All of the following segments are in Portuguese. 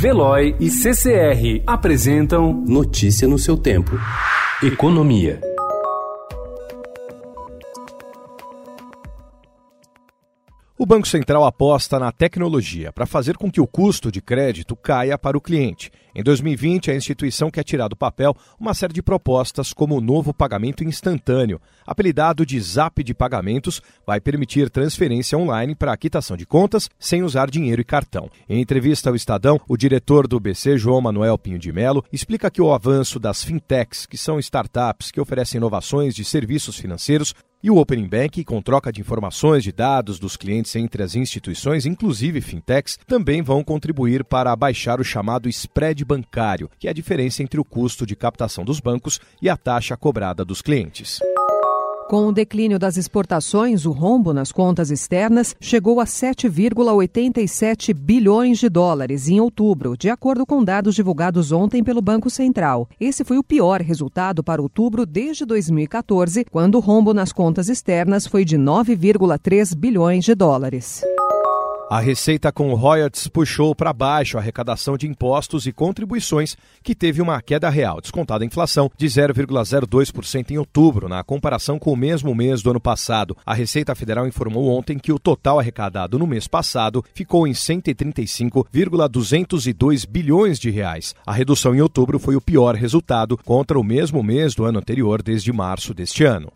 Veloy e CCR apresentam Notícia no seu tempo. Economia. O Banco Central aposta na tecnologia para fazer com que o custo de crédito caia para o cliente. Em 2020, a instituição quer tirar do papel uma série de propostas, como o novo pagamento instantâneo. Apelidado de Zap de Pagamentos, vai permitir transferência online para quitação de contas sem usar dinheiro e cartão. Em entrevista ao Estadão, o diretor do BC, João Manuel Pinho de Melo, explica que o avanço das fintechs, que são startups que oferecem inovações de serviços financeiros, e o Opening Bank, com troca de informações de dados dos clientes entre as instituições, inclusive fintechs, também vão contribuir para abaixar o chamado spread bancário, que é a diferença entre o custo de captação dos bancos e a taxa cobrada dos clientes. Com o declínio das exportações, o rombo nas contas externas chegou a 7,87 bilhões de dólares em outubro, de acordo com dados divulgados ontem pelo Banco Central. Esse foi o pior resultado para outubro desde 2014, quando o rombo nas contas externas foi de 9,3 bilhões de dólares. A receita com royalties puxou para baixo a arrecadação de impostos e contribuições, que teve uma queda real, descontada a inflação, de 0,02% em outubro, na comparação com o mesmo mês do ano passado. A Receita Federal informou ontem que o total arrecadado no mês passado ficou em 135,202 bilhões de reais. A redução em outubro foi o pior resultado contra o mesmo mês do ano anterior, desde março deste ano.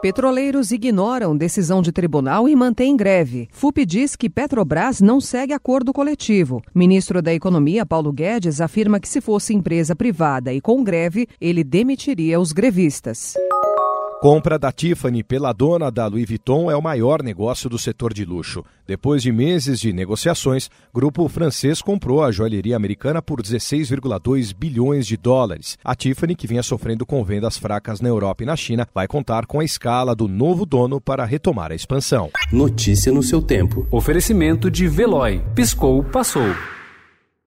Petroleiros ignoram decisão de tribunal e mantêm greve. FUP diz que Petrobras não segue acordo coletivo. Ministro da Economia, Paulo Guedes, afirma que se fosse empresa privada e com greve, ele demitiria os grevistas. Compra da Tiffany pela dona da Louis Vuitton é o maior negócio do setor de luxo. Depois de meses de negociações, grupo francês comprou a joalheria americana por 16,2 bilhões de dólares. A Tiffany, que vinha sofrendo com vendas fracas na Europa e na China, vai contar com a escala do novo dono para retomar a expansão. Notícia no seu tempo. Oferecimento de Veloy. Piscou, passou.